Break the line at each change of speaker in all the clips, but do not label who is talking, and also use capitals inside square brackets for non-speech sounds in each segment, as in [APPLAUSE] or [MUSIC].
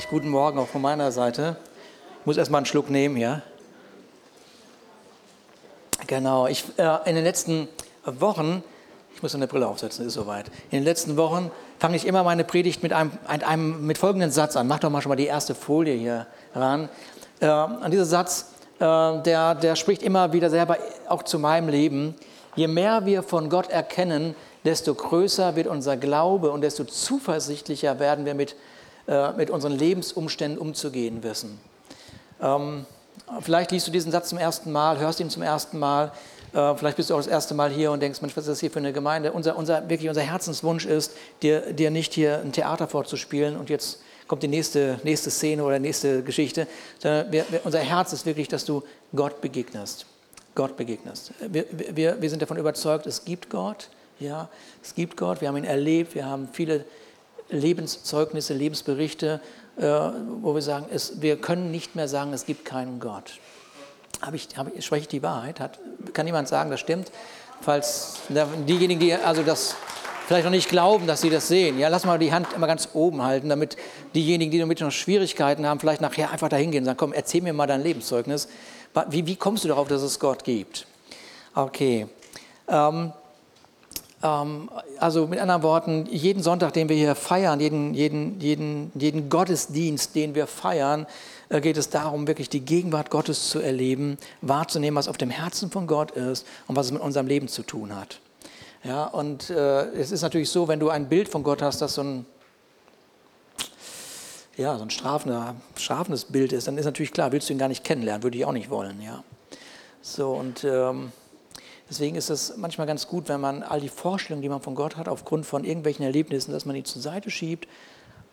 Herrlich. Guten Morgen auch von meiner Seite. Ich muss erstmal einen Schluck nehmen, ja. Genau. Ich, äh, in den letzten Wochen, ich muss eine Brille aufsetzen, ist soweit. In den letzten Wochen fange ich immer meine Predigt mit einem, einem mit folgenden Satz an. Mach doch mal schon mal die erste Folie hier ran. Äh, an dieser Satz, äh, der, der spricht immer wieder selber auch zu meinem Leben. Je mehr wir von Gott erkennen, desto größer wird unser Glaube und desto zuversichtlicher werden wir mit, äh, mit unseren Lebensumständen umzugehen wissen. Ähm, vielleicht liest du diesen Satz zum ersten Mal, hörst ihn zum ersten Mal, äh, vielleicht bist du auch das erste Mal hier und denkst, Mensch, was ist das hier für eine Gemeinde? Unser, unser, wirklich unser Herzenswunsch ist, dir, dir nicht hier ein Theater vorzuspielen und jetzt kommt die nächste, nächste Szene oder nächste Geschichte, sondern wir, wir, unser Herz ist wirklich, dass du Gott begegnest. Gott begegnest. Wir, wir, wir sind davon überzeugt, es gibt Gott. Ja, es gibt Gott, wir haben ihn erlebt, wir haben viele Lebenszeugnisse, Lebensberichte, äh, wo wir sagen, es, wir können nicht mehr sagen, es gibt keinen Gott. Hab ich, hab spreche ich die Wahrheit? Hat, kann jemand sagen, das stimmt? Falls diejenigen, die also das vielleicht noch nicht glauben, dass sie das sehen, ja, lass mal die Hand immer ganz oben halten, damit diejenigen, die damit noch Schwierigkeiten haben, vielleicht nachher einfach dahin gehen und sagen, komm, erzähl mir mal dein Lebenszeugnis. Wie, wie kommst du darauf, dass es Gott gibt? Okay. Ähm, also mit anderen Worten, jeden Sonntag, den wir hier feiern, jeden, jeden, jeden, jeden Gottesdienst, den wir feiern, äh, geht es darum, wirklich die Gegenwart Gottes zu erleben, wahrzunehmen, was auf dem Herzen von Gott ist und was es mit unserem Leben zu tun hat. Ja, und äh, es ist natürlich so, wenn du ein Bild von Gott hast, das so ein, ja, so ein strafender, strafendes Bild ist, dann ist natürlich klar, willst du ihn gar nicht kennenlernen, würde ich auch nicht wollen. Ja. So, und ähm, Deswegen ist es manchmal ganz gut, wenn man all die Vorstellungen, die man von Gott hat, aufgrund von irgendwelchen Erlebnissen, dass man die zur Seite schiebt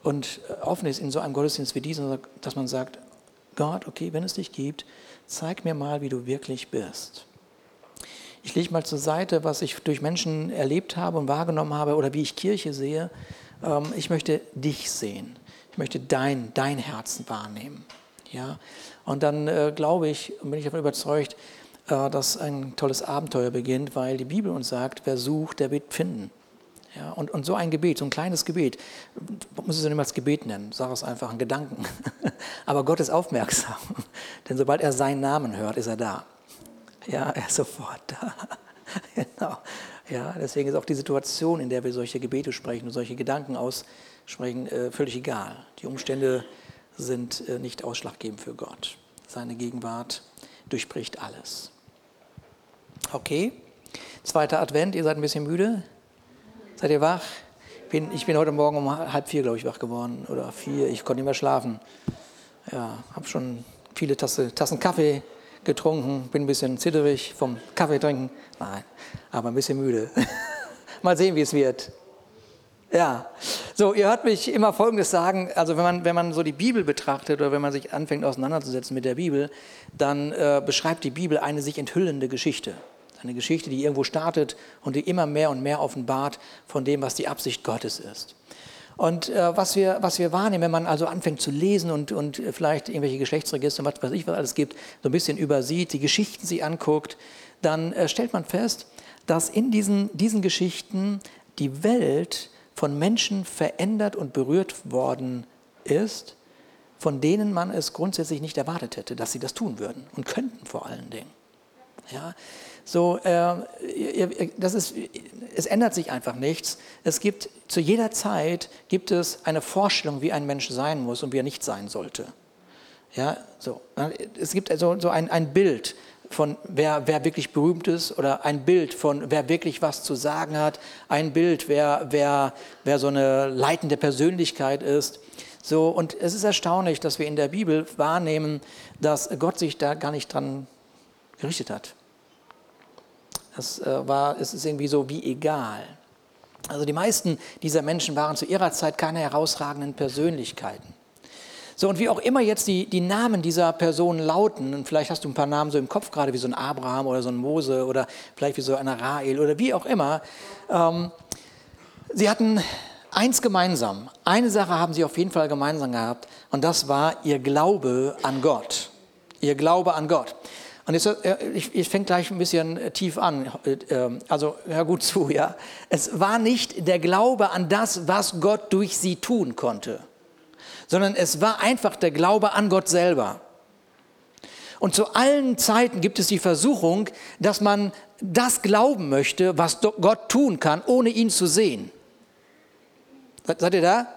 und äh, offen ist in so einem Gottesdienst wie diesem, dass man sagt, Gott, okay, wenn es dich gibt, zeig mir mal, wie du wirklich bist. Ich lege mal zur Seite, was ich durch Menschen erlebt habe und wahrgenommen habe oder wie ich Kirche sehe. Ähm, ich möchte dich sehen. Ich möchte dein, dein Herzen wahrnehmen. Ja? Und dann äh, glaube ich und bin ich davon überzeugt, dass ein tolles Abenteuer beginnt, weil die Bibel uns sagt, wer sucht, der wird finden. Ja, und, und so ein Gebet, so ein kleines Gebet, muss es ja nicht als Gebet nennen, sag es einfach, ein Gedanken. [LAUGHS] Aber Gott ist aufmerksam, [LAUGHS] denn sobald er seinen Namen hört, ist er da. Ja, er ist sofort da. [LAUGHS] genau. Ja, deswegen ist auch die Situation, in der wir solche Gebete sprechen und solche Gedanken aussprechen, äh, völlig egal. Die Umstände sind äh, nicht ausschlaggebend für Gott. Seine Gegenwart durchbricht alles. Okay, zweiter Advent, ihr seid ein bisschen müde? Seid ihr wach? Bin, ich bin heute Morgen um halb vier, glaube ich, wach geworden oder vier. Ich konnte nicht mehr schlafen. Ja, habe schon viele Tasse, Tassen Kaffee getrunken, bin ein bisschen zitterig vom Kaffee trinken. Nein, aber ein bisschen müde. [LAUGHS] Mal sehen, wie es wird. Ja, so, ihr hört mich immer Folgendes sagen, also wenn man, wenn man so die Bibel betrachtet oder wenn man sich anfängt auseinanderzusetzen mit der Bibel, dann äh, beschreibt die Bibel eine sich enthüllende Geschichte. Eine Geschichte, die irgendwo startet und die immer mehr und mehr offenbart von dem, was die Absicht Gottes ist. Und äh, was, wir, was wir wahrnehmen, wenn man also anfängt zu lesen und, und vielleicht irgendwelche Geschlechtsregister was weiß ich, was alles gibt, so ein bisschen übersieht, die Geschichten sich anguckt, dann äh, stellt man fest, dass in diesen, diesen Geschichten die Welt von Menschen verändert und berührt worden ist, von denen man es grundsätzlich nicht erwartet hätte, dass sie das tun würden und könnten vor allen Dingen. Ja, so, äh, das ist, es ändert sich einfach nichts. Es gibt zu jeder Zeit gibt es eine Vorstellung, wie ein Mensch sein muss und wie er nicht sein sollte. Ja, so. Es gibt also so ein, ein Bild von wer, wer wirklich berühmt ist oder ein Bild von wer wirklich was zu sagen hat, ein Bild, wer, wer, wer so eine leitende Persönlichkeit ist. So, und es ist erstaunlich, dass wir in der Bibel wahrnehmen, dass Gott sich da gar nicht dran gerichtet hat. Das äh, war, es ist irgendwie so wie egal. Also die meisten dieser Menschen waren zu ihrer Zeit keine herausragenden Persönlichkeiten. So, und wie auch immer jetzt die, die Namen dieser Personen lauten, und vielleicht hast du ein paar Namen so im Kopf, gerade wie so ein Abraham oder so ein Mose oder vielleicht wie so ein Rael oder wie auch immer, ähm, sie hatten eins gemeinsam. Eine Sache haben sie auf jeden Fall gemeinsam gehabt, und das war ihr Glaube an Gott. Ihr Glaube an Gott. Und jetzt, äh, ich, ich fange gleich ein bisschen äh, tief an. Äh, also hör gut zu, ja. Es war nicht der Glaube an das, was Gott durch sie tun konnte, sondern es war einfach der Glaube an Gott selber. Und zu allen Zeiten gibt es die Versuchung, dass man das glauben möchte, was Gott tun kann, ohne ihn zu sehen. Seid ihr da?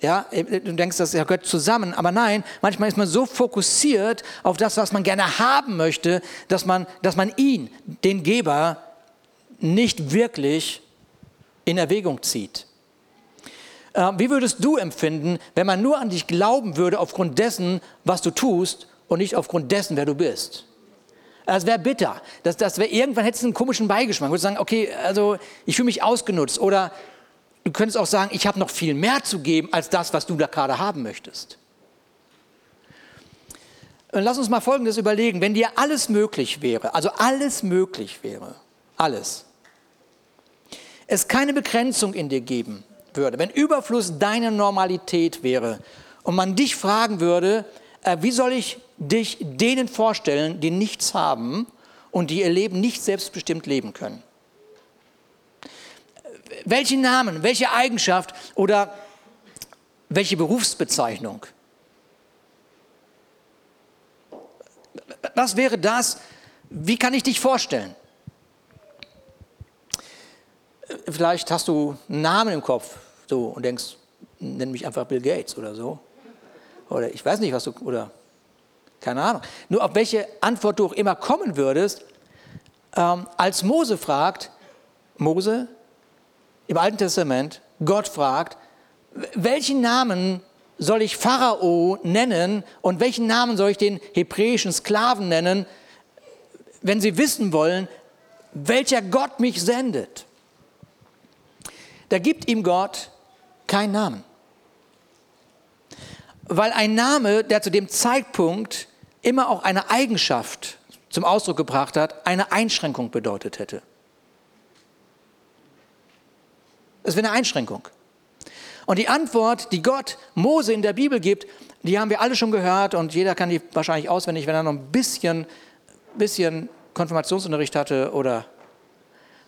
Ja, du denkst, das gehört zusammen, aber nein, manchmal ist man so fokussiert auf das, was man gerne haben möchte, dass man, dass man ihn, den Geber, nicht wirklich in Erwägung zieht. Äh, wie würdest du empfinden, wenn man nur an dich glauben würde aufgrund dessen, was du tust und nicht aufgrund dessen, wer du bist? Das wäre bitter. Das, das wäre irgendwann hättest du einen komischen Beigeschmack. Du würdest sagen, okay, also ich fühle mich ausgenutzt oder Du könntest auch sagen, ich habe noch viel mehr zu geben als das, was du da gerade haben möchtest. Und lass uns mal Folgendes überlegen. Wenn dir alles möglich wäre, also alles möglich wäre, alles, es keine Begrenzung in dir geben würde, wenn Überfluss deine Normalität wäre und man dich fragen würde, äh, wie soll ich dich denen vorstellen, die nichts haben und die ihr Leben nicht selbstbestimmt leben können? Welchen Namen, welche Eigenschaft oder welche Berufsbezeichnung? Was wäre das? Wie kann ich dich vorstellen? Vielleicht hast du einen Namen im Kopf so, und denkst, nenn mich einfach Bill Gates oder so. Oder ich weiß nicht, was du, oder keine Ahnung. Nur auf welche Antwort du auch immer kommen würdest, ähm, als Mose fragt, Mose, im Alten Testament Gott fragt, welchen Namen soll ich Pharao nennen und welchen Namen soll ich den hebräischen Sklaven nennen, wenn sie wissen wollen, welcher Gott mich sendet? Da gibt ihm Gott keinen Namen. Weil ein Name, der zu dem Zeitpunkt immer auch eine Eigenschaft zum Ausdruck gebracht hat, eine Einschränkung bedeutet hätte. Das wäre eine Einschränkung. Und die Antwort, die Gott Mose in der Bibel gibt, die haben wir alle schon gehört und jeder kann die wahrscheinlich auswendig, wenn er noch ein bisschen, bisschen Konfirmationsunterricht hatte oder,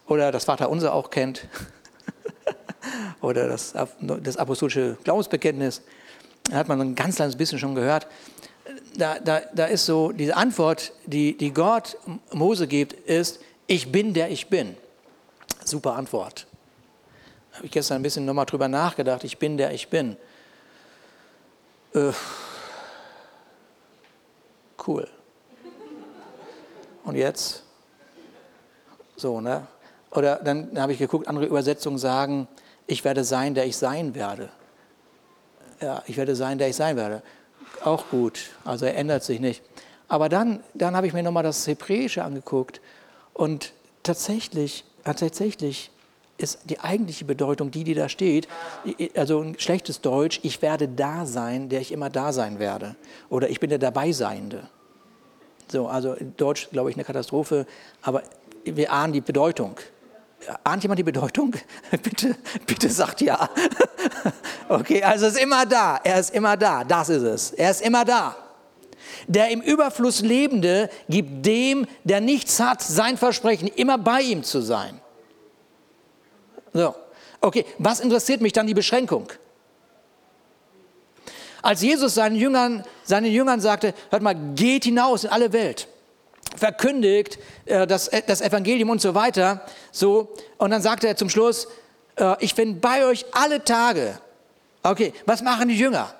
oder das Vaterunser auch kennt [LAUGHS] oder das, das apostolische Glaubensbekenntnis. Da hat man ein ganz kleines bisschen schon gehört. Da, da, da ist so, diese Antwort, die, die Gott Mose gibt, ist, ich bin der ich bin. Super Antwort habe ich gestern ein bisschen nochmal drüber nachgedacht. Ich bin der ich bin. Äh, cool. Und jetzt? So, ne? Oder dann habe ich geguckt, andere Übersetzungen sagen, ich werde sein, der ich sein werde. Ja, ich werde sein, der ich sein werde. Auch gut, also er ändert sich nicht. Aber dann, dann habe ich mir nochmal das Hebräische angeguckt und tatsächlich, tatsächlich ist die eigentliche Bedeutung die, die da steht. Also ein schlechtes Deutsch, ich werde da sein, der ich immer da sein werde. Oder ich bin der Dabeiseiende. So, also Deutsch, glaube ich, eine Katastrophe, aber wir ahnen die Bedeutung. Ahnt jemand die Bedeutung? [LAUGHS] bitte, bitte sagt ja. [LAUGHS] okay, also ist immer da. Er ist immer da. Das ist es. Er ist immer da. Der im Überfluss Lebende gibt dem, der nichts hat, sein Versprechen, immer bei ihm zu sein. So. Okay, was interessiert mich dann die Beschränkung? Als Jesus seinen Jüngern, seinen Jüngern sagte, hört mal, geht hinaus in alle Welt, verkündigt äh, das, äh, das Evangelium und so weiter, so, und dann sagte er zum Schluss, äh, ich bin bei euch alle Tage. Okay, was machen die Jünger?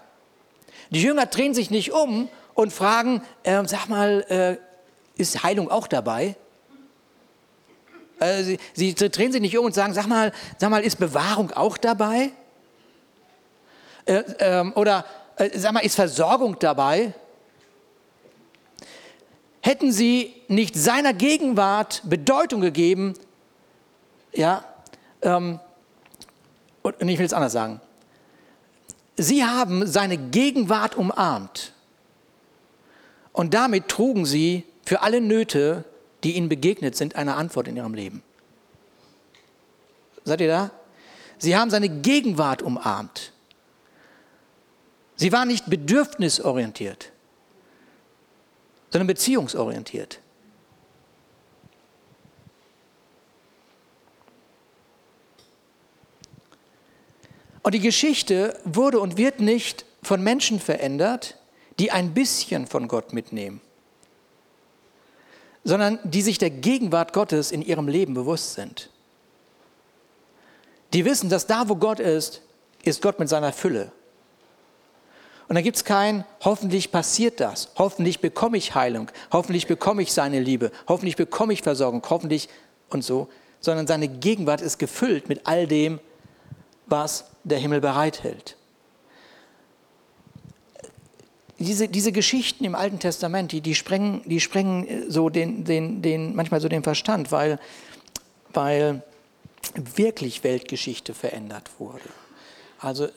Die Jünger drehen sich nicht um und fragen, äh, sag mal, äh, ist Heilung auch dabei? Äh, sie, sie drehen sich nicht um und sagen, sag mal, sag mal, ist Bewahrung auch dabei? Äh, ähm, oder äh, sag mal, ist Versorgung dabei? Hätten sie nicht seiner Gegenwart Bedeutung gegeben, ja, ähm, und ich will es anders sagen, sie haben seine Gegenwart umarmt und damit trugen sie für alle Nöte die ihnen begegnet sind, eine Antwort in ihrem Leben. Seid ihr da? Sie haben seine Gegenwart umarmt. Sie waren nicht bedürfnisorientiert, sondern beziehungsorientiert. Und die Geschichte wurde und wird nicht von Menschen verändert, die ein bisschen von Gott mitnehmen, sondern die sich der Gegenwart Gottes in ihrem Leben bewusst sind. Die wissen, dass da, wo Gott ist, ist Gott mit seiner Fülle. Und dann gibt es kein, hoffentlich passiert das, hoffentlich bekomme ich Heilung, hoffentlich bekomme ich seine Liebe, hoffentlich bekomme ich Versorgung, hoffentlich und so, sondern seine Gegenwart ist gefüllt mit all dem, was der Himmel bereithält. Diese, diese Geschichten im Alten Testament, die, die, sprengen, die sprengen so den, den, den, manchmal so den Verstand, weil, weil wirklich Weltgeschichte verändert wurde. Also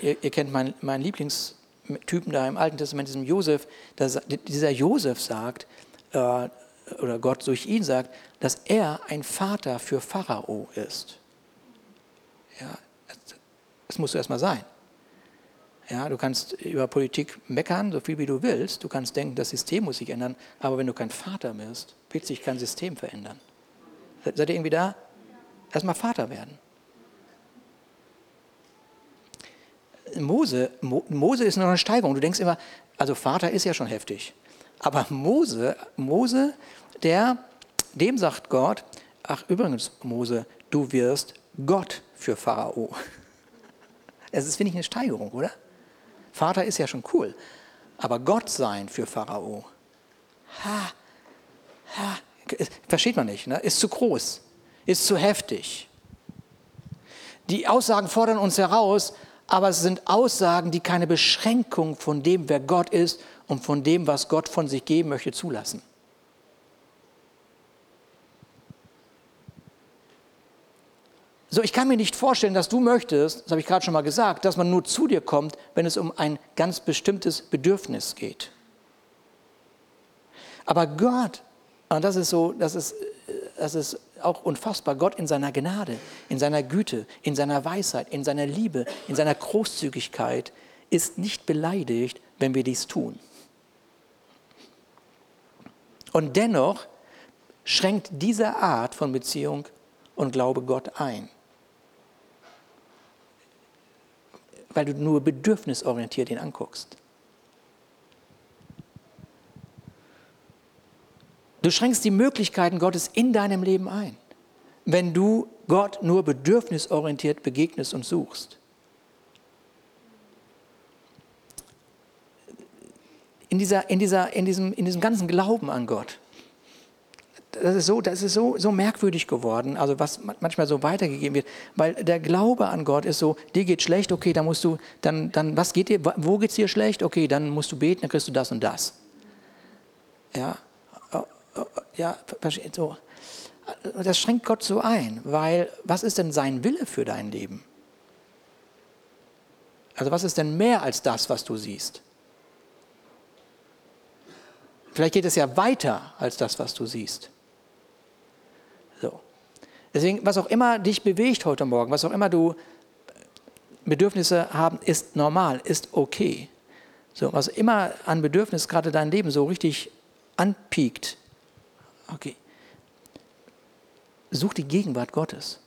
ihr, ihr kennt meinen, meinen Lieblingstypen da im Alten Testament, diesem Josef, dass, dieser Josef sagt, äh, oder Gott durch ihn sagt, dass er ein Vater für Pharao ist. Ja, das musst du erstmal sein. Ja, du kannst über Politik meckern, so viel wie du willst. Du kannst denken, das System muss sich ändern. Aber wenn du kein Vater bist, wird sich kein System verändern. Seid ihr irgendwie da? Erstmal Vater werden. Mose, Mo, Mose ist noch eine Steigerung. Du denkst immer, also Vater ist ja schon heftig. Aber Mose, Mose, der, dem sagt Gott, ach übrigens, Mose, du wirst Gott für Pharao. [LAUGHS] Das ist, finde ich, eine Steigerung, oder? Vater ist ja schon cool. Aber Gott sein für Pharao, ha, ha, versteht man nicht, ne? ist zu groß, ist zu heftig. Die Aussagen fordern uns heraus, aber es sind Aussagen, die keine Beschränkung von dem, wer Gott ist und von dem, was Gott von sich geben möchte, zulassen. So, ich kann mir nicht vorstellen, dass du möchtest, das habe ich gerade schon mal gesagt, dass man nur zu dir kommt, wenn es um ein ganz bestimmtes Bedürfnis geht. Aber Gott, und das ist so, das ist, das ist auch unfassbar, Gott in seiner Gnade, in seiner Güte, in seiner Weisheit, in seiner Liebe, in seiner Großzügigkeit ist nicht beleidigt, wenn wir dies tun. Und dennoch schränkt diese Art von Beziehung und Glaube Gott ein. Weil du nur bedürfnisorientiert ihn anguckst. Du schränkst die Möglichkeiten Gottes in deinem Leben ein, wenn du Gott nur bedürfnisorientiert begegnest und suchst. In, dieser, in, dieser, in, diesem, in diesem ganzen Glauben an Gott, das ist, so, das ist so, so merkwürdig geworden, also was manchmal so weitergegeben wird, weil der Glaube an Gott ist so, dir geht schlecht, okay, dann musst du, dann, dann was geht dir, wo geht es dir schlecht, okay, dann musst du beten, dann kriegst du das und das. Ja, ja, so. Das schränkt Gott so ein, weil was ist denn sein Wille für dein Leben? Also was ist denn mehr als das, was du siehst? Vielleicht geht es ja weiter als das, was du siehst. Deswegen, was auch immer dich bewegt heute Morgen, was auch immer du Bedürfnisse haben, ist normal, ist okay. So, was immer an Bedürfnis gerade dein Leben so richtig anpiekt, Okay. Such die Gegenwart Gottes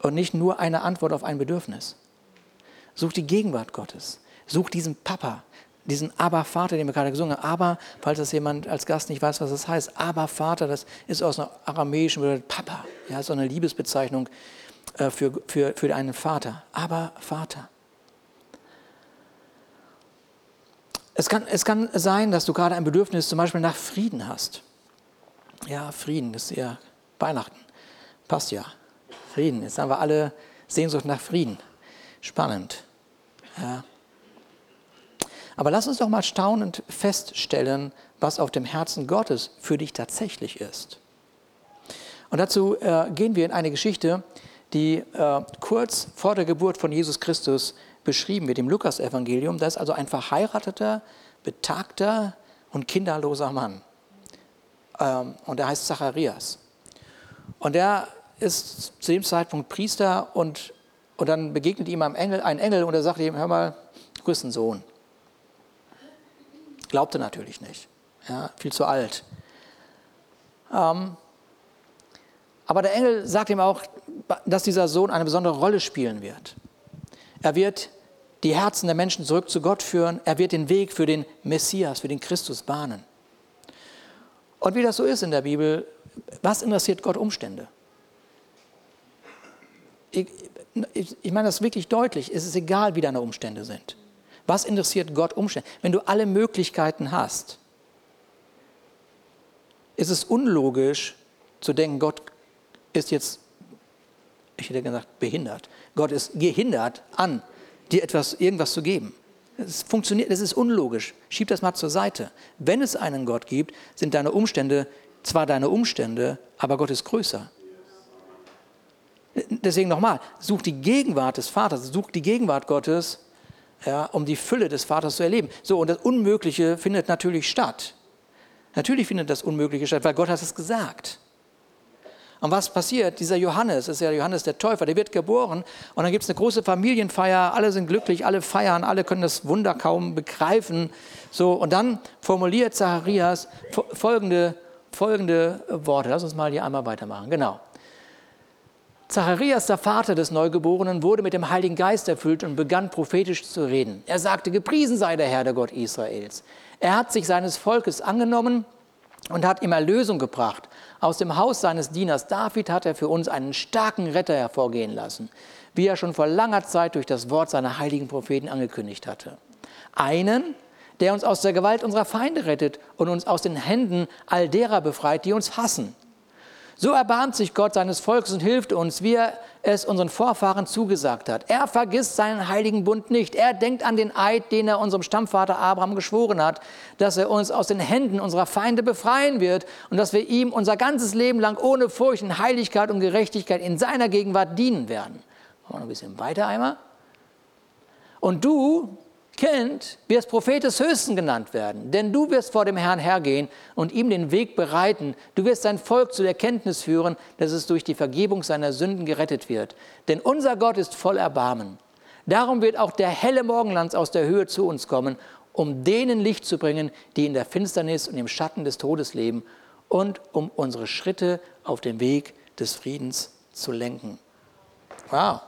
und nicht nur eine Antwort auf ein Bedürfnis. Such die Gegenwart Gottes. Such diesen Papa, diesen Aber-Vater, den wir gerade gesungen haben. Aber, falls das jemand als Gast nicht weiß, was das heißt, Aber-Vater, das ist aus einer aramäischen bedeutet Papa. Ja, so eine Liebesbezeichnung äh, für, für, für einen Vater. Aber-Vater. Es kann, es kann sein, dass du gerade ein Bedürfnis zum Beispiel nach Frieden hast. Ja, Frieden ist ja Weihnachten. Passt ja. Frieden. Jetzt haben wir alle Sehnsucht nach Frieden. Spannend. Ja. Aber lass uns doch mal staunend feststellen, was auf dem Herzen Gottes für dich tatsächlich ist. Und dazu äh, gehen wir in eine Geschichte, die äh, kurz vor der Geburt von Jesus Christus beschrieben wird im Lukas-Evangelium. Da ist also ein verheirateter, betagter und kinderloser Mann. Ähm, und er heißt Zacharias. Und er ist zu dem Zeitpunkt Priester und, und dann begegnet ihm ein Engel, ein Engel und er sagt ihm, hör mal, du bist ein Sohn. Glaubte natürlich nicht, ja, viel zu alt. Ähm, aber der Engel sagt ihm auch, dass dieser Sohn eine besondere Rolle spielen wird. Er wird die Herzen der Menschen zurück zu Gott führen. Er wird den Weg für den Messias, für den Christus bahnen. Und wie das so ist in der Bibel, was interessiert Gott Umstände? Ich, ich, ich meine das wirklich deutlich. Es ist egal, wie deine Umstände sind. Was interessiert Gott Umstände? Wenn du alle Möglichkeiten hast, ist es unlogisch zu denken, Gott ist jetzt, ich hätte gesagt, behindert. Gott ist gehindert an, dir etwas, irgendwas zu geben. Es funktioniert, das ist unlogisch. Schieb das mal zur Seite. Wenn es einen Gott gibt, sind deine Umstände zwar deine Umstände, aber Gott ist größer. Deswegen nochmal, such die Gegenwart des Vaters, such die Gegenwart Gottes, ja, um die Fülle des Vaters zu erleben. So, und das Unmögliche findet natürlich statt. Natürlich findet das Unmögliche statt, weil Gott hat es gesagt. Und was passiert? Dieser Johannes, das ist ja Johannes der Täufer, der wird geboren und dann gibt es eine große Familienfeier, alle sind glücklich, alle feiern, alle können das Wunder kaum begreifen. So, und dann formuliert Zacharias folgende, folgende Worte. Lass uns mal hier einmal weitermachen. Genau. Zacharias, der Vater des Neugeborenen, wurde mit dem Heiligen Geist erfüllt und begann prophetisch zu reden. Er sagte, gepriesen sei der Herr, der Gott Israels. Er hat sich seines Volkes angenommen und hat ihm Erlösung gebracht. Aus dem Haus seines Dieners David hat er für uns einen starken Retter hervorgehen lassen, wie er schon vor langer Zeit durch das Wort seiner heiligen Propheten angekündigt hatte. Einen, der uns aus der Gewalt unserer Feinde rettet und uns aus den Händen all derer befreit, die uns hassen so erbarmt sich Gott seines Volkes und hilft uns, wie er es unseren Vorfahren zugesagt hat. Er vergisst seinen heiligen Bund nicht. Er denkt an den Eid, den er unserem Stammvater Abraham geschworen hat, dass er uns aus den Händen unserer Feinde befreien wird und dass wir ihm unser ganzes Leben lang ohne Furcht und Heiligkeit und Gerechtigkeit in seiner Gegenwart dienen werden. Machen wir noch ein bisschen weiter einmal. Und du, Kind, wirst Prophet des Höchsten genannt werden, denn du wirst vor dem Herrn hergehen und ihm den Weg bereiten. Du wirst sein Volk zu der Kenntnis führen, dass es durch die Vergebung seiner Sünden gerettet wird. Denn unser Gott ist voll Erbarmen. Darum wird auch der helle Morgenlands aus der Höhe zu uns kommen, um denen Licht zu bringen, die in der Finsternis und im Schatten des Todes leben und um unsere Schritte auf den Weg des Friedens zu lenken. Wow.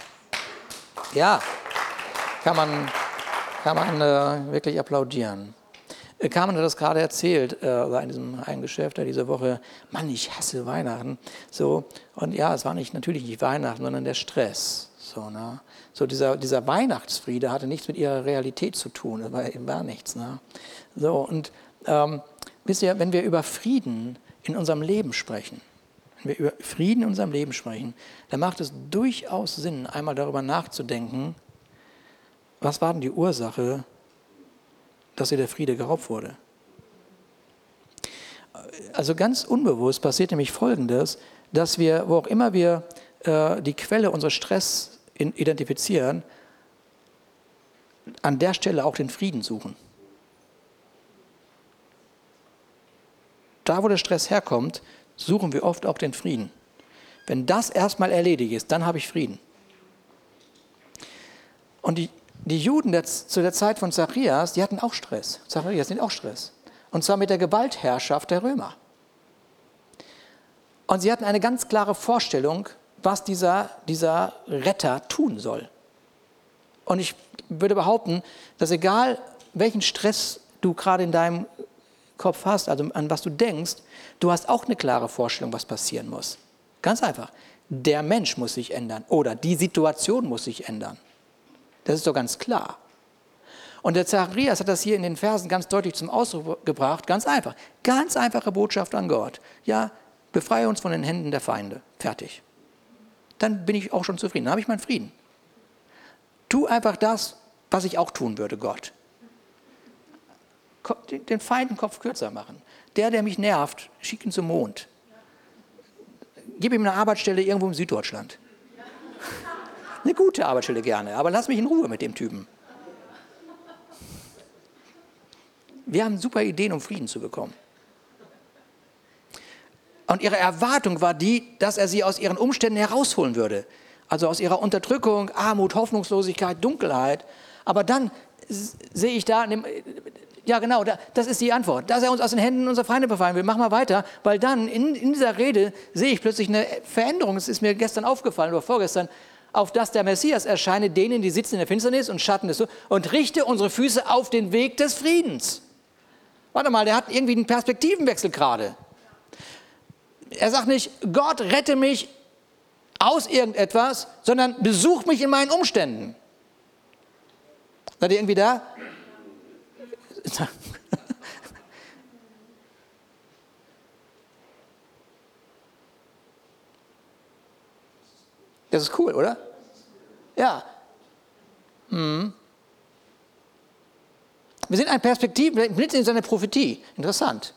Ja, kann man kann man äh, wirklich applaudieren. Äh, Carmen hat das gerade erzählt, äh, in diesem einen Geschäft diese Woche, Mann, ich hasse Weihnachten. So, und ja, es war nicht natürlich nicht Weihnachten, sondern der Stress. So, ne? so dieser, dieser Weihnachtsfriede hatte nichts mit ihrer Realität zu tun, das war, war nichts. Ne? So, und ähm, wisst ihr, wenn wir über Frieden in unserem Leben sprechen, wenn wir über Frieden in unserem Leben sprechen, dann macht es durchaus Sinn, einmal darüber nachzudenken, was war denn die Ursache, dass ihr der Friede geraubt wurde? Also ganz unbewusst passiert nämlich Folgendes, dass wir, wo auch immer wir äh, die Quelle unseres Stress in, identifizieren, an der Stelle auch den Frieden suchen. Da, wo der Stress herkommt, suchen wir oft auch den Frieden. Wenn das erstmal erledigt ist, dann habe ich Frieden. Und die, die Juden zu der Zeit von Zacharias, die hatten auch Stress. Zacharias hatten auch Stress. Und zwar mit der Gewaltherrschaft der Römer. Und sie hatten eine ganz klare Vorstellung, was dieser, dieser Retter tun soll. Und ich würde behaupten, dass egal welchen Stress du gerade in deinem Kopf hast, also an was du denkst, du hast auch eine klare Vorstellung, was passieren muss. Ganz einfach. Der Mensch muss sich ändern oder die Situation muss sich ändern. Das ist doch ganz klar. Und der Zacharias hat das hier in den Versen ganz deutlich zum Ausdruck gebracht. Ganz einfach. Ganz einfache Botschaft an Gott. Ja, befreie uns von den Händen der Feinde. Fertig. Dann bin ich auch schon zufrieden. Dann habe ich meinen Frieden. Tu einfach das, was ich auch tun würde, Gott. Den Feinden Kopf kürzer machen. Der, der mich nervt, schick ihn zum Mond. Gib ihm eine Arbeitsstelle irgendwo in Süddeutschland. Eine gute Arbeitsstelle gerne, aber lass mich in Ruhe mit dem Typen. Wir haben super Ideen, um Frieden zu bekommen. Und ihre Erwartung war die, dass er sie aus ihren Umständen herausholen würde. Also aus ihrer Unterdrückung, Armut, Hoffnungslosigkeit, Dunkelheit. Aber dann sehe ich da, ja genau, das ist die Antwort, dass er uns aus den Händen unserer Feinde befreien will. Mach mal weiter, weil dann in, in dieser Rede sehe ich plötzlich eine Veränderung. Es ist mir gestern aufgefallen oder vorgestern, auf dass der Messias erscheine denen, die sitzen in der Finsternis und Schatten des und richte unsere Füße auf den Weg des Friedens. Warte mal, der hat irgendwie einen Perspektivenwechsel gerade. Er sagt nicht, Gott rette mich aus irgendetwas, sondern besuch mich in meinen Umständen. Seid ihr irgendwie da? Das ist cool, oder? Ja. Hm. Wir sind ein Perspektivblitz in seiner Prophetie. Interessant.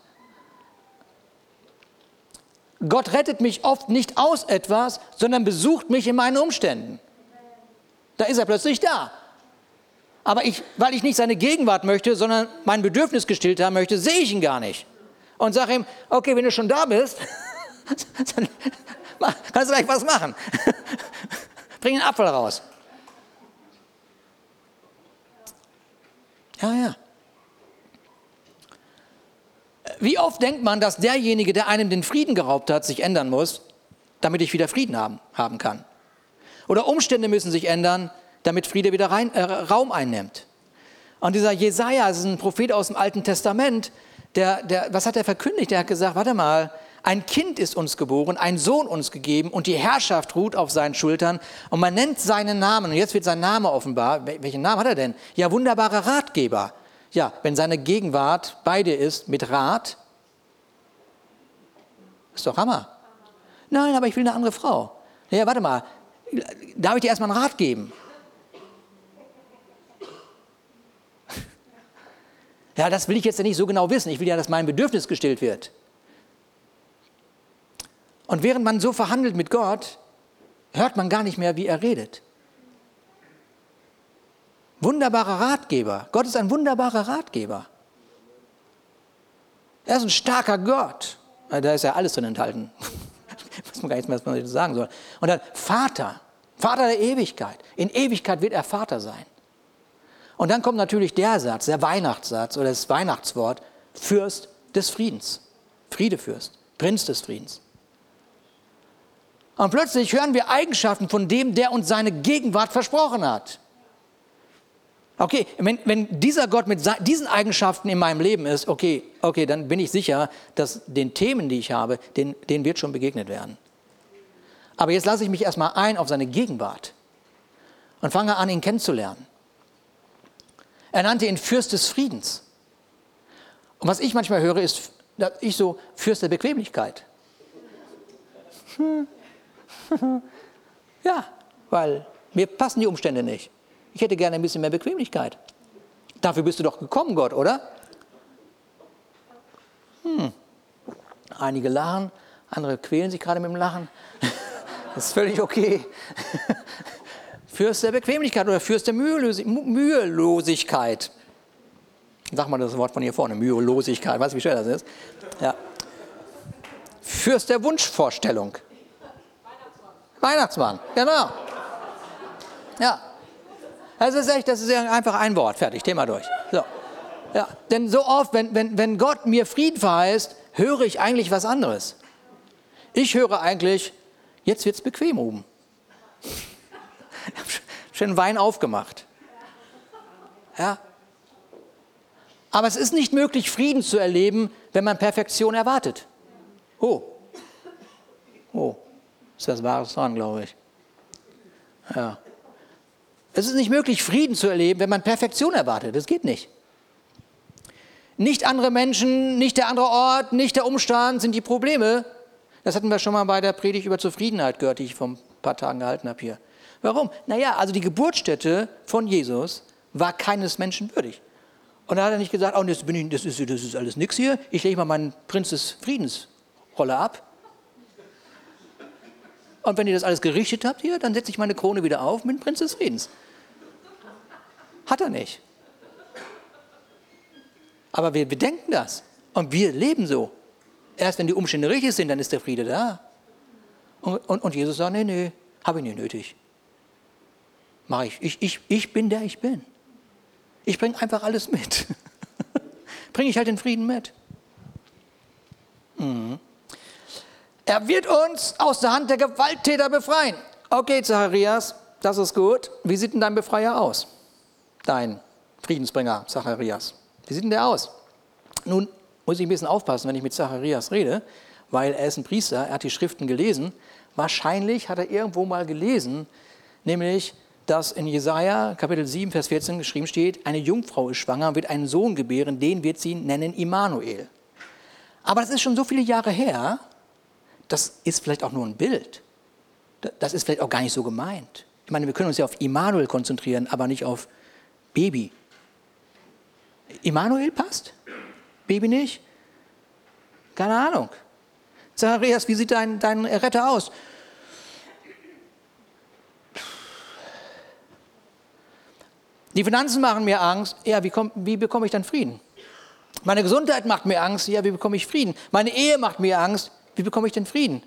Gott rettet mich oft nicht aus etwas, sondern besucht mich in meinen Umständen. Da ist er plötzlich da. Aber ich, weil ich nicht seine Gegenwart möchte, sondern mein Bedürfnis gestillt haben möchte, sehe ich ihn gar nicht. Und sage ihm, okay, wenn du schon da bist, [LAUGHS] dann kannst du gleich was machen. [LAUGHS] Bring den Apfel raus. Ja, ja. Wie oft denkt man, dass derjenige, der einem den Frieden geraubt hat, sich ändern muss, damit ich wieder Frieden haben, haben kann? Oder Umstände müssen sich ändern, damit Friede wieder rein, äh, Raum einnimmt. Und dieser Jesaja, das ist ein Prophet aus dem Alten Testament, der, der, was hat er verkündigt? Der hat gesagt, warte mal, ein Kind ist uns geboren, ein Sohn uns gegeben und die Herrschaft ruht auf seinen Schultern und man nennt seinen Namen und jetzt wird sein Name offenbar. Welchen Namen hat er denn? Ja, wunderbarer Ratgeber. Ja, wenn seine Gegenwart bei dir ist mit Rat, ist doch Hammer. Nein, aber ich will eine andere Frau. Ja, warte mal, darf ich dir erstmal einen Rat geben? [LAUGHS] Ja, das will ich jetzt ja nicht so genau wissen. Ich will ja, dass mein Bedürfnis gestillt wird. Und während man so verhandelt mit Gott, hört man gar nicht mehr, wie er redet. Wunderbarer Ratgeber. Gott ist ein wunderbarer Ratgeber. Er ist ein starker Gott. Da ist ja alles drin enthalten. [LAUGHS] Weiß man gar nicht mehr, was man sagen soll. Und dann Vater. Vater der Ewigkeit. In Ewigkeit wird er Vater sein. Und dann kommt natürlich der Satz, der Weihnachtssatz oder das Weihnachtswort, Fürst des Friedens. Friedefürst, Prinz des Friedens. Und plötzlich hören wir Eigenschaften von dem, der uns seine Gegenwart versprochen hat. Okay, wenn, wenn dieser Gott mit diesen Eigenschaften in meinem Leben ist, okay, okay, dann bin ich sicher, dass den Themen, die ich habe, denen, denen wird schon begegnet werden. Aber jetzt lasse ich mich erstmal ein auf seine Gegenwart und fange an, ihn kennenzulernen. Er nannte ihn Fürst des Friedens. Und was ich manchmal höre, ist, ich so Fürst der Bequemlichkeit. Hm. [LAUGHS] ja, weil mir passen die Umstände nicht. Ich hätte gerne ein bisschen mehr Bequemlichkeit. Dafür bist du doch gekommen, Gott, oder? Hm. Einige lachen, andere quälen sich gerade mit dem Lachen. Das [LAUGHS] ist völlig okay. [LAUGHS] Fürst der Bequemlichkeit oder Fürst der Mühelosigkeit. Sag mal das Wort von hier vorne, Mühelosigkeit. Weißt du, wie schwer das ist? Ja. Fürst der Wunschvorstellung. Weihnachtsmann, genau. Ja. Das ist echt, das ist einfach ein Wort. Fertig, Thema durch. So. Ja. Denn so oft, wenn, wenn, wenn Gott mir Frieden verheißt, höre ich eigentlich was anderes. Ich höre eigentlich, jetzt wird es bequem oben. [LAUGHS] Schön Wein aufgemacht. Ja. Aber es ist nicht möglich, Frieden zu erleben, wenn man Perfektion erwartet. Oh. Oh ist was Wahres dran, glaube ich. Ja. Es ist nicht möglich, Frieden zu erleben, wenn man Perfektion erwartet. Das geht nicht. Nicht andere Menschen, nicht der andere Ort, nicht der Umstand sind die Probleme. Das hatten wir schon mal bei der Predigt über Zufriedenheit gehört, die ich vor ein paar Tagen gehalten habe hier. Warum? Naja, also die Geburtsstätte von Jesus war keines Menschen würdig. Und da hat er nicht gesagt, oh, das, ich, das, ist, das ist alles nichts hier, ich lege mal meinen Prinz des Friedens Rolle ab. Und wenn ihr das alles gerichtet habt hier, dann setze ich meine Krone wieder auf mit dem Prinz des Friedens. Hat er nicht. Aber wir bedenken das. Und wir leben so. Erst wenn die Umstände richtig sind, dann ist der Friede da. Und, und, und Jesus sagt, nee, nee, habe ich nicht nötig. Mach ich. Ich, ich. ich bin der ich bin. Ich bringe einfach alles mit. [LAUGHS] bringe ich halt den Frieden mit. Mhm. Er wird uns aus der Hand der Gewalttäter befreien. Okay, Zacharias, das ist gut. Wie sieht denn dein Befreier aus? Dein Friedensbringer, Zacharias. Wie sieht denn der aus? Nun muss ich ein bisschen aufpassen, wenn ich mit Zacharias rede, weil er ist ein Priester, er hat die Schriften gelesen. Wahrscheinlich hat er irgendwo mal gelesen, nämlich, dass in Jesaja Kapitel 7, Vers 14 geschrieben steht: Eine Jungfrau ist schwanger und wird einen Sohn gebären, den wird sie nennen Immanuel. Aber das ist schon so viele Jahre her, das ist vielleicht auch nur ein Bild. Das ist vielleicht auch gar nicht so gemeint. Ich meine, wir können uns ja auf Immanuel konzentrieren, aber nicht auf Baby. Immanuel passt? Baby nicht? Keine Ahnung. Zacharias, wie sieht dein, dein Retter aus? Die Finanzen machen mir Angst. Ja, wie, komm, wie bekomme ich dann Frieden? Meine Gesundheit macht mir Angst. Ja, wie bekomme ich Frieden? Meine Ehe macht mir Angst. Wie bekomme ich denn Frieden?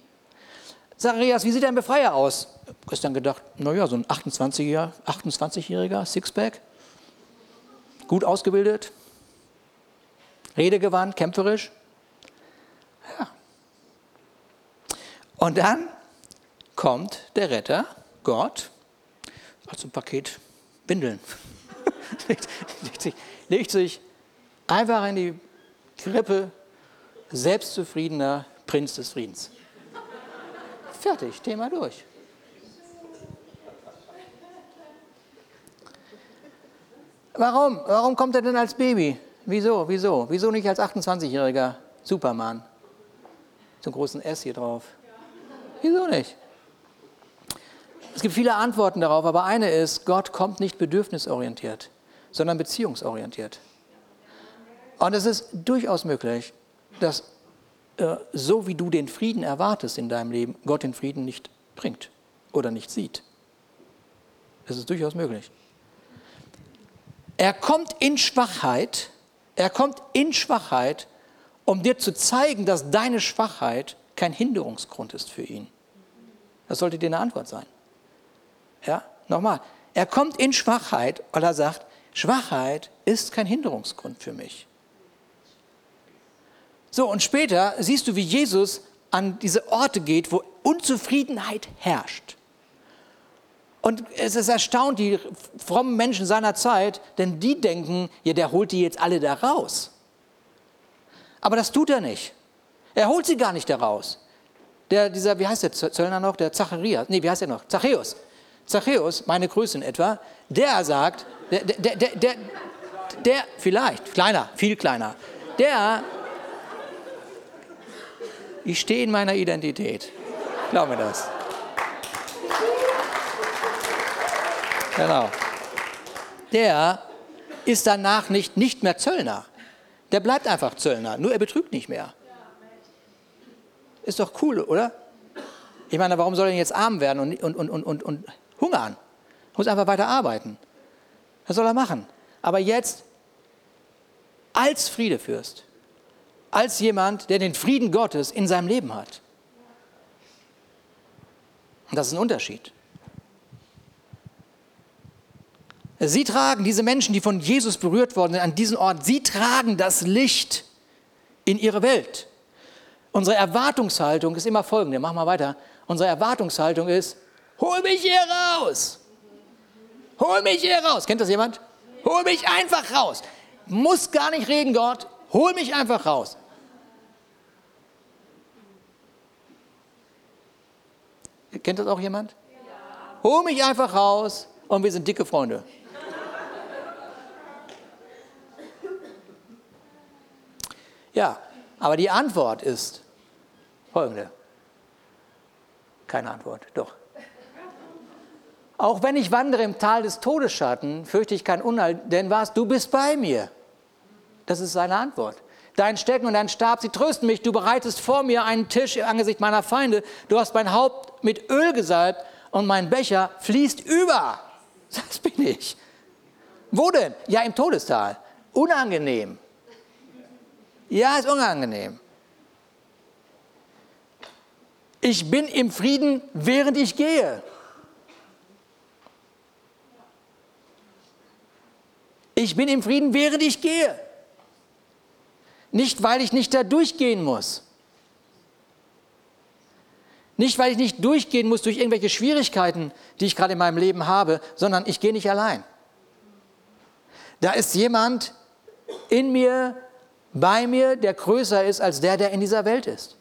Zacharias, wie sieht dein Befreier aus? Gestern gedacht, naja, so ein 28-jähriger, 28-jähriger Sixpack, gut ausgebildet, redegewandt, kämpferisch. Ja. Und dann kommt der Retter, Gott, als ein Paket Windeln. [LAUGHS] legt, legt, sich, legt sich einfach in die Krippe, selbstzufriedener Prinz des Friedens. Fertig, Thema durch. Warum? Warum kommt er denn als Baby? Wieso? Wieso? Wieso nicht als 28-jähriger Superman? Zum großen S hier drauf. Wieso nicht? Es gibt viele Antworten darauf, aber eine ist, Gott kommt nicht bedürfnisorientiert, sondern beziehungsorientiert. Und es ist durchaus möglich, dass so wie du den Frieden erwartest in deinem Leben, Gott den Frieden nicht bringt oder nicht sieht. Das ist durchaus möglich. Er kommt in Schwachheit, er kommt in Schwachheit, um dir zu zeigen, dass deine Schwachheit kein Hinderungsgrund ist für ihn. Das sollte dir eine Antwort sein. Ja, nochmal. Er kommt in Schwachheit, weil er sagt, Schwachheit ist kein Hinderungsgrund für mich. So, und später siehst du, wie Jesus an diese Orte geht, wo Unzufriedenheit herrscht. Und es ist erstaunt, die frommen Menschen seiner Zeit, denn die denken, ja, der holt die jetzt alle da raus. Aber das tut er nicht. Er holt sie gar nicht da raus. Der, dieser, wie heißt der Zöllner noch? Der Zacharias. Nee, wie heißt der noch? Zachäus. Zachäus, meine Größe in etwa, der sagt, der, der, der, der, der, vielleicht, kleiner, viel kleiner, der, ich stehe in meiner Identität. Glaub mir das. Genau. Der ist danach nicht, nicht mehr Zöllner. Der bleibt einfach Zöllner, nur er betrügt nicht mehr. Ist doch cool, oder? Ich meine, warum soll er jetzt arm werden und, und, und, und, und hungern? Muss einfach weiter arbeiten. Was soll er machen? Aber jetzt als Friedefürst, als jemand, der den Frieden Gottes in seinem Leben hat. Und das ist ein Unterschied. Sie tragen, diese Menschen, die von Jesus berührt worden sind an diesem Ort, sie tragen das Licht in ihre Welt. Unsere Erwartungshaltung ist immer folgende, mach mal weiter. Unsere Erwartungshaltung ist, hol mich hier raus. Hol mich hier raus. Kennt das jemand? Hol mich einfach raus. Muss gar nicht reden, Gott. Hol mich einfach raus. Kennt das auch jemand? Ja. Hol mich einfach raus und wir sind dicke Freunde. Ja, aber die Antwort ist folgende. Keine Antwort, doch. Auch wenn ich wandere im Tal des Todesschatten, fürchte ich kein Unheil, denn was, du bist bei mir. Das ist seine Antwort. Dein Stecken und dein Stab, sie trösten mich. Du bereitest vor mir einen Tisch im Angesicht meiner Feinde. Du hast mein Haupt mit Öl gesalbt und mein Becher fließt über. Das bin ich. Wo denn? Ja, im Todestal. Unangenehm. Ja, ist unangenehm. Ich bin im Frieden, während ich gehe. Ich bin im Frieden, während ich gehe. Nicht, weil ich nicht da durchgehen muss. Nicht, weil ich nicht durchgehen muss durch irgendwelche Schwierigkeiten, die ich gerade in meinem Leben habe, sondern ich gehe nicht allein. Da ist jemand in mir, bei mir, der größer ist als der, der in dieser Welt ist.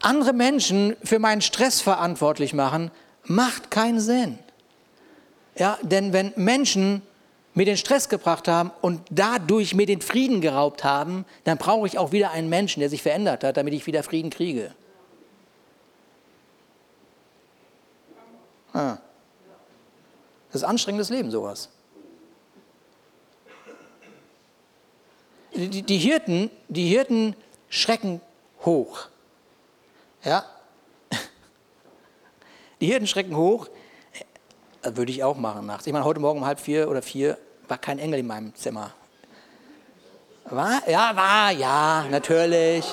Andere Menschen für meinen Stress verantwortlich machen, macht keinen Sinn. Ja, denn wenn Menschen mir den Stress gebracht haben und dadurch mir den Frieden geraubt haben, dann brauche ich auch wieder einen Menschen, der sich verändert hat, damit ich wieder Frieden kriege. Ah. Das ist anstrengendes Leben, sowas. Die, die, Hirten, die Hirten schrecken hoch. Ja? [LAUGHS] Die Hirten schrecken hoch, das würde ich auch machen nachts. Ich meine, heute Morgen um halb vier oder vier war kein Engel in meinem Zimmer. War? Ja, war, ja, natürlich.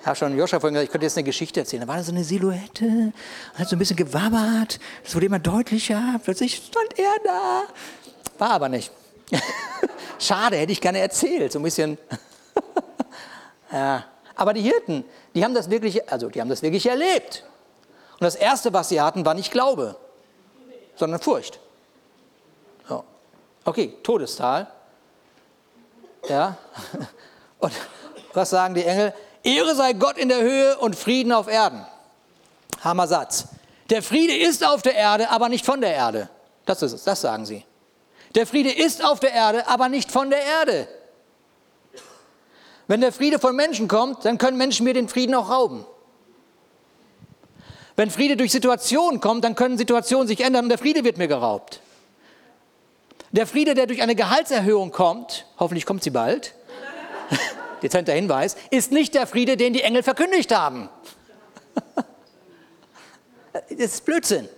Ich habe schon Joscha vorhin gesagt, ich könnte jetzt eine Geschichte erzählen. Da war so eine Silhouette, hat so ein bisschen gewabbert, es wurde immer deutlicher, plötzlich stand er da. War aber nicht. [LAUGHS] Schade, hätte ich gerne erzählt, so ein bisschen. [LAUGHS] ja. Aber die Hirten, die haben das wirklich, also die haben das wirklich erlebt. Und das Erste, was sie hatten, war nicht Glaube, sondern Furcht. So. Okay, Todestal. Ja. [LAUGHS] Und was sagen die Engel? Ehre sei Gott in der Höhe und Frieden auf Erden. Hammer Satz. Der Friede ist auf der Erde, aber nicht von der Erde. Das ist das sagen sie. Der Friede ist auf der Erde, aber nicht von der Erde. Wenn der Friede von Menschen kommt, dann können Menschen mir den Frieden auch rauben. Wenn Friede durch Situationen kommt, dann können Situationen sich ändern und der Friede wird mir geraubt. Der Friede, der durch eine Gehaltserhöhung kommt, hoffentlich kommt sie bald, [LAUGHS] dezenter Hinweis, ist nicht der Friede, den die Engel verkündigt haben. [LAUGHS] Das ist Blödsinn.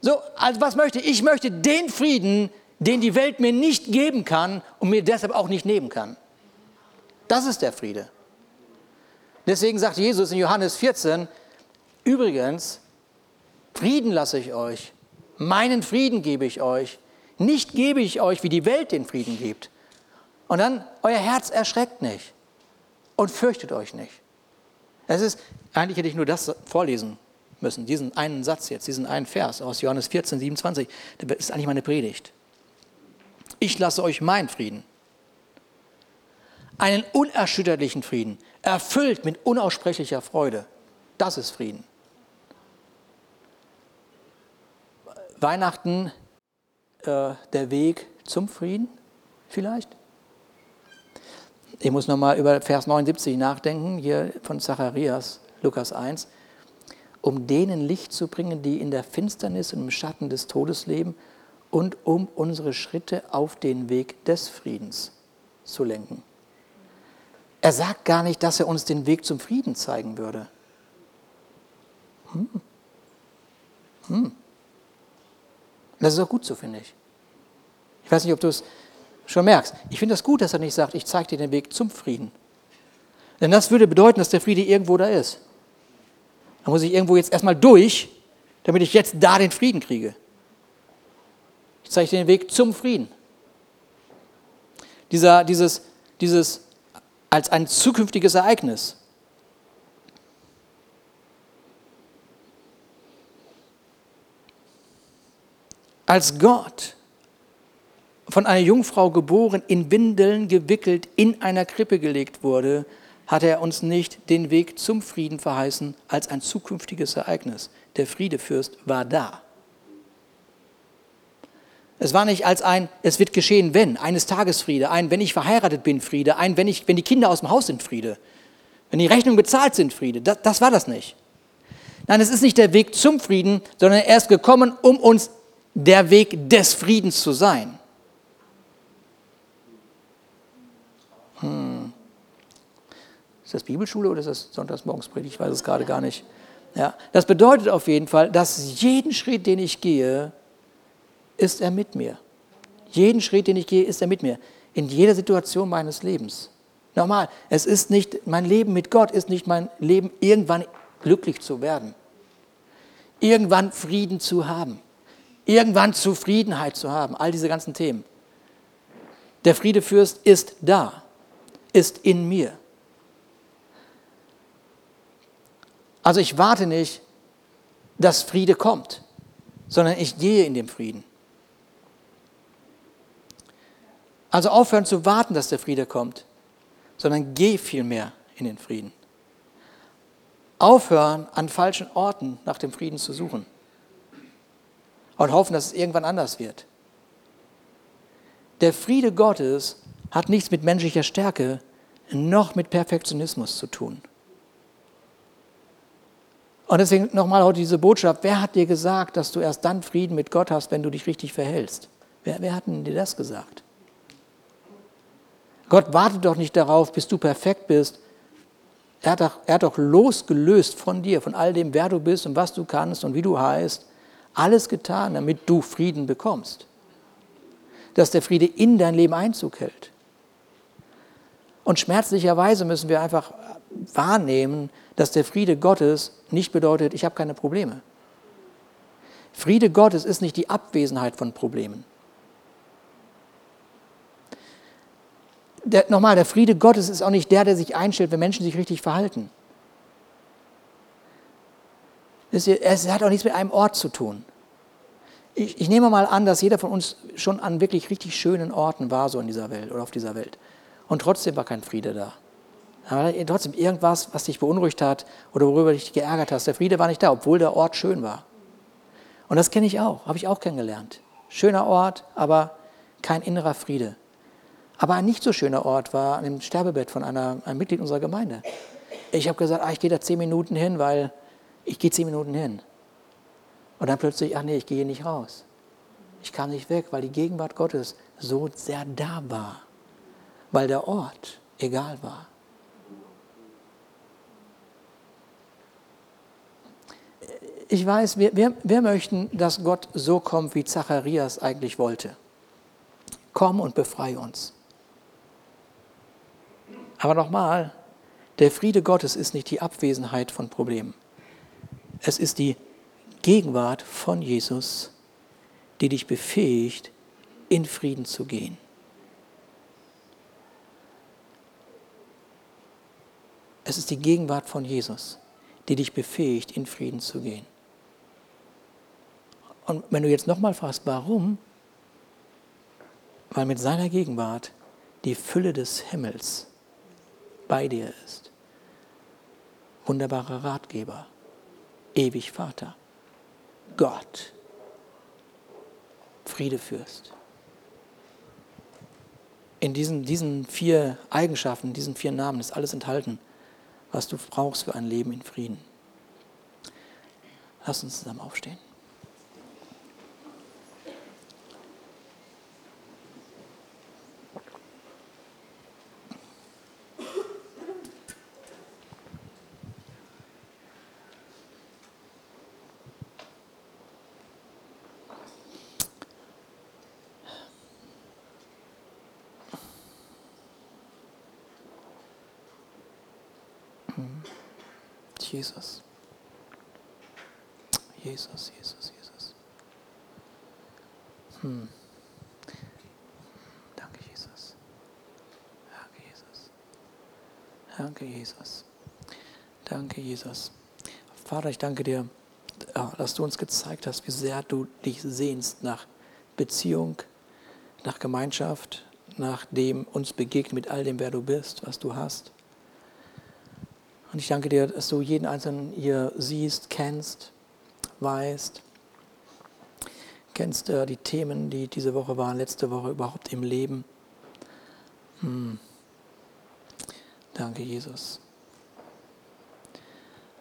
So, also was möchte ich? Ich möchte den Frieden, den die Welt mir nicht geben kann und mir deshalb auch nicht nehmen kann. Das ist der Friede. Deswegen sagt Jesus in Johannes 14, übrigens, Frieden lasse ich euch, meinen Frieden gebe ich euch, nicht gebe ich euch, wie die Welt den Frieden gibt. Und dann, euer Herz erschreckt nicht und fürchtet euch nicht. Es ist, eigentlich hätte ich nur das vorlesen müssen, diesen einen Satz jetzt, diesen einen Vers aus Johannes 14, 27. Das ist eigentlich meine Predigt. Ich lasse euch meinen Frieden. Einen unerschütterlichen Frieden, erfüllt mit unaussprechlicher Freude. Das ist Frieden. Weihnachten äh, der Weg zum Frieden vielleicht? Ich muss nochmal über Vers 79 nachdenken, hier von Zacharias, Lukas 1. Um denen Licht zu bringen, die in der Finsternis und im Schatten des Todes leben und um unsere Schritte auf den Weg des Friedens zu lenken. Er sagt gar nicht, dass er uns den Weg zum Frieden zeigen würde. Hm. Hm. Das ist auch gut so, finde ich. Ich weiß nicht, ob du es schon merkst. Ich finde das gut, dass er nicht sagt, ich zeige dir den Weg zum Frieden. Denn das würde bedeuten, dass der Friede irgendwo da ist. Da muss ich irgendwo jetzt erstmal durch, damit ich jetzt da den Frieden kriege. Ich zeige dir den Weg zum Frieden. Dieser, dieses, dieses als ein zukünftiges Ereignis. Als Gott von einer Jungfrau geboren, in Windeln gewickelt, in einer Krippe gelegt wurde, hat er uns nicht den Weg zum Frieden verheißen als ein zukünftiges Ereignis. Der Friedefürst war da. Es war nicht als ein, es wird geschehen, wenn, eines Tages Friede, ein, wenn ich verheiratet bin, Friede, ein, wenn, ich, wenn die Kinder aus dem Haus sind, Friede, wenn die Rechnungen bezahlt sind, Friede. Das, das war das nicht. Nein, es ist nicht der Weg zum Frieden, sondern er ist gekommen, um uns der Weg des Friedens zu sein. Hm. Ist das Bibelschule oder ist das Sonntagsmorgenspredigt? Ich weiß es gerade gar nicht. Ja, das bedeutet auf jeden Fall, dass jeden Schritt, den ich gehe, ist er mit mir. Jeden Schritt, den ich gehe, ist er mit mir. In jeder Situation meines Lebens. Nochmal, es ist nicht, mein Leben mit Gott ist nicht mein Leben, irgendwann glücklich zu werden. Irgendwann Frieden zu haben. Irgendwann Zufriedenheit zu haben. All diese ganzen Themen. Der Friedefürst ist da, ist in mir. Also ich warte nicht, dass Friede kommt, sondern ich gehe in dem Frieden. Also aufhören zu warten, dass der Friede kommt, sondern geh vielmehr in den Frieden. Aufhören, an falschen Orten nach dem Frieden zu suchen und hoffen, dass es irgendwann anders wird. Der Friede Gottes hat nichts mit menschlicher Stärke noch mit Perfektionismus zu tun. Und deswegen nochmal heute diese Botschaft, wer hat dir gesagt, dass du erst dann Frieden mit Gott hast, wenn du dich richtig verhältst? Wer, wer hat denn dir das gesagt? Gott wartet doch nicht darauf, bis du perfekt bist. Er hat, doch, er hat doch losgelöst von dir, von all dem, wer du bist und was du kannst und wie du heißt, alles getan, damit du Frieden bekommst. Dass der Friede in dein Leben Einzug hält. Und schmerzlicherweise müssen wir einfach wahrnehmen, dass der Friede Gottes nicht bedeutet, ich habe keine Probleme. Friede Gottes ist nicht die Abwesenheit von Problemen. Der, nochmal, der Friede Gottes ist auch nicht der, der sich einstellt, wenn Menschen sich richtig verhalten. Es hat auch nichts mit einem Ort zu tun. Ich, ich, nehme mal an, dass jeder von uns schon an wirklich richtig schönen Orten war, so in dieser Welt oder auf dieser Welt. Und trotzdem war kein Friede da. Aber trotzdem irgendwas, was dich beunruhigt hat oder worüber dich geärgert hast. Der Friede war nicht da, obwohl der Ort schön war. Und das kenne ich auch, habe ich auch kennengelernt. Schöner Ort, aber kein innerer Friede. Aber ein nicht so schöner Ort war an dem Sterbebett von einer, einem Mitglied unserer Gemeinde. Ich habe gesagt, ah, ich gehe da zehn Minuten hin, weil ich gehe zehn Minuten hin. Und dann plötzlich, ach nee, ich gehe nicht raus. Ich kam nicht weg, weil die Gegenwart Gottes so sehr da war. Weil der Ort egal war. ich weiß, wir, wir, wir möchten, dass Gott so kommt, wie Zacharias eigentlich wollte. Komm und befreie uns. Aber nochmal, der Friede Gottes ist nicht die Abwesenheit von Problemen. Es ist die Gegenwart von Jesus, die dich befähigt, in Frieden zu gehen. Es ist die Gegenwart von Jesus, die dich befähigt, in Frieden zu gehen. Und wenn du jetzt nochmal fragst, warum? Weil mit seiner Gegenwart die Fülle des Himmels bei dir ist. Wunderbarer Ratgeber, ewig Vater, Gott, Friedefürst. In diesen, diesen vier Eigenschaften, diesen vier Namen ist alles enthalten, was du brauchst für ein Leben in Frieden. Lass uns zusammen aufstehen. Jesus. Jesus, Jesus, Jesus. Hm. Danke, Jesus. Danke, Jesus. Danke, Jesus. Danke, Jesus. Vater, ich danke dir, dass du uns gezeigt hast, wie sehr du dich sehnst nach Beziehung, nach Gemeinschaft, nach dem uns begegnet mit all dem, wer du bist, was du hast. Und ich danke dir, dass du jeden Einzelnen hier siehst, kennst, weißt, kennst äh, die Themen, die diese Woche waren, letzte Woche überhaupt im Leben. Hm. Danke, Jesus.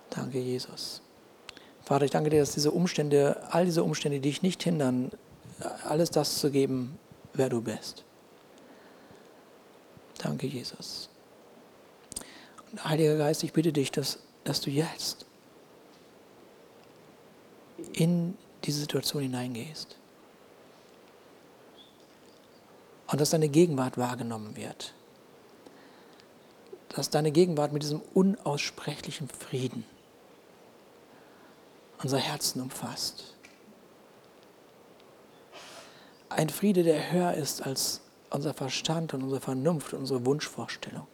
Danke, Jesus. Vater, ich danke dir, dass diese Umstände, all diese Umstände, die dich nicht hindern, alles das zu geben, wer du bist. Danke, Jesus. Heiliger Geist, ich bitte dich, dass, dass du jetzt in diese Situation hineingehst. Und dass deine Gegenwart wahrgenommen wird. Dass deine Gegenwart mit diesem unaussprechlichen Frieden unser Herzen umfasst. Ein Friede, der höher ist als unser Verstand und unsere Vernunft, unsere Wunschvorstellung.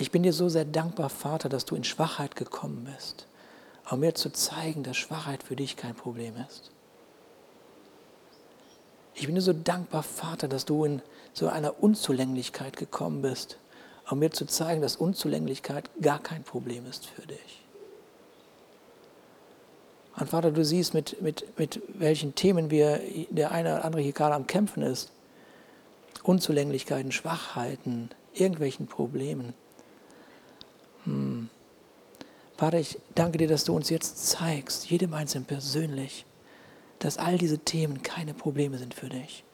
Ich bin dir so sehr dankbar, Vater, dass du in Schwachheit gekommen bist, um mir zu zeigen, dass Schwachheit für dich kein Problem ist. Ich bin dir so dankbar, Vater, dass du in so einer Unzulänglichkeit gekommen bist, um mir zu zeigen, dass Unzulänglichkeit gar kein Problem ist für dich. Und Vater, du siehst, mit, mit, mit welchen Themen wir, der eine oder andere hier gerade am Kämpfen ist. Unzulänglichkeiten, Schwachheiten, irgendwelchen Problemen. Hm. Vater, ich danke dir, dass du uns jetzt zeigst, jedem Einzelnen persönlich, dass all diese Themen keine Probleme sind für dich,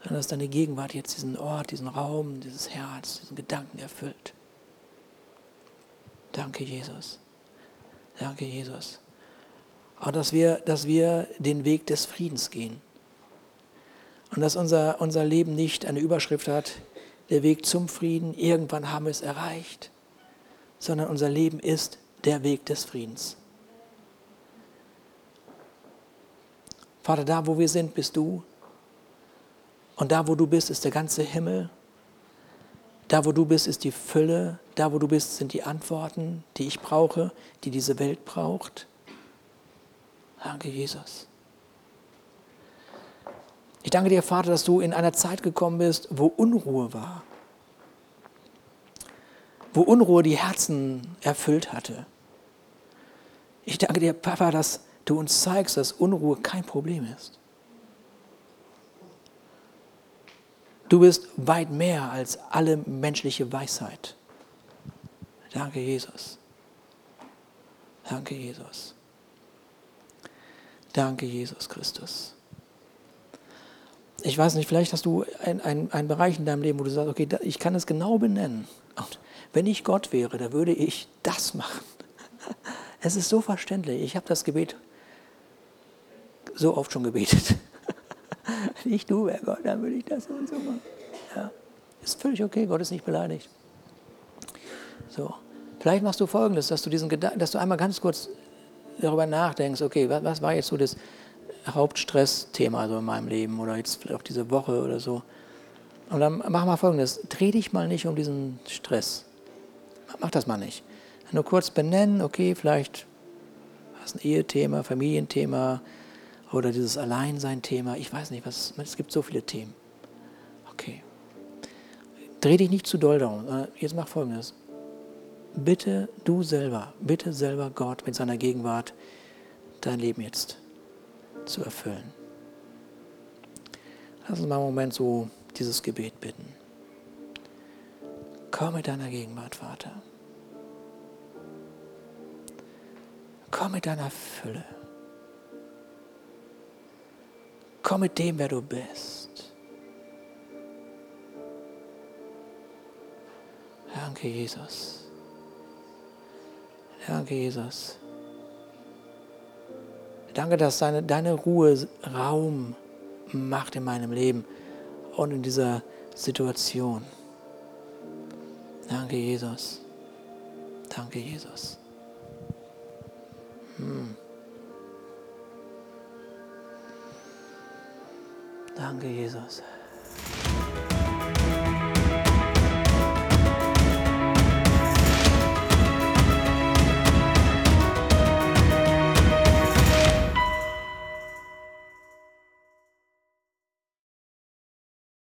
sondern dass deine Gegenwart jetzt diesen Ort, diesen Raum, dieses Herz, diesen Gedanken erfüllt. Danke, Jesus. Danke, Jesus. Und dass wir, dass wir den Weg des Friedens gehen. Und dass unser, unser Leben nicht eine Überschrift hat, der Weg zum Frieden, irgendwann haben wir es erreicht, sondern unser Leben ist der Weg des Friedens. Vater, da wo wir sind, bist du. Und da wo du bist, ist der ganze Himmel. Da wo du bist, ist die Fülle. Da wo du bist, sind die Antworten, die ich brauche, die diese Welt braucht. Danke, Jesus. Ich danke dir, Vater, dass du in einer Zeit gekommen bist, wo Unruhe war wo Unruhe die Herzen erfüllt hatte. Ich danke dir, Papa, dass du uns zeigst, dass Unruhe kein Problem ist. Du bist weit mehr als alle menschliche Weisheit. Danke, Jesus. Danke, Jesus. Danke, Jesus Christus. Ich weiß nicht, vielleicht hast du einen ein Bereich in deinem Leben, wo du sagst, okay, ich kann es genau benennen. Und wenn ich Gott wäre, da würde ich das machen. [LAUGHS] Es ist so verständlich. Ich habe das Gebet so oft schon gebetet. [LAUGHS] Wenn ich du wäre Gott, dann würde ich das so und so machen. Ja. Ist völlig okay, Gott ist nicht beleidigt. So. Vielleicht machst du folgendes, dass du diesen Gedanken, dass du einmal ganz kurz darüber nachdenkst, okay, was, was war jetzt so das Hauptstressthema so in meinem Leben oder jetzt vielleicht auch diese Woche oder so. Und dann mach mal folgendes, dreh dich mal nicht um diesen Stress. Mach das mal nicht. Nur kurz benennen, okay, vielleicht hast ein Ehethema, Familienthema oder dieses Alleinsein-Thema. Ich weiß nicht, was, es gibt so viele Themen. Okay. Dreh dich nicht zu doll darum. Äh, jetzt mach folgendes. Bitte du selber, bitte selber Gott mit seiner Gegenwart dein Leben jetzt zu erfüllen. Lass uns mal einen Moment so dieses Gebet bitten. Komm mit deiner Gegenwart, Vater. Komm mit deiner Fülle. Komm mit dem, wer du bist. Danke, Jesus. Danke, Jesus. Danke, dass deine, deine Ruhe Raum macht in meinem Leben und in dieser Situation. Danke, Jesus. Danke, Jesus. Hm. Danke, Jesus.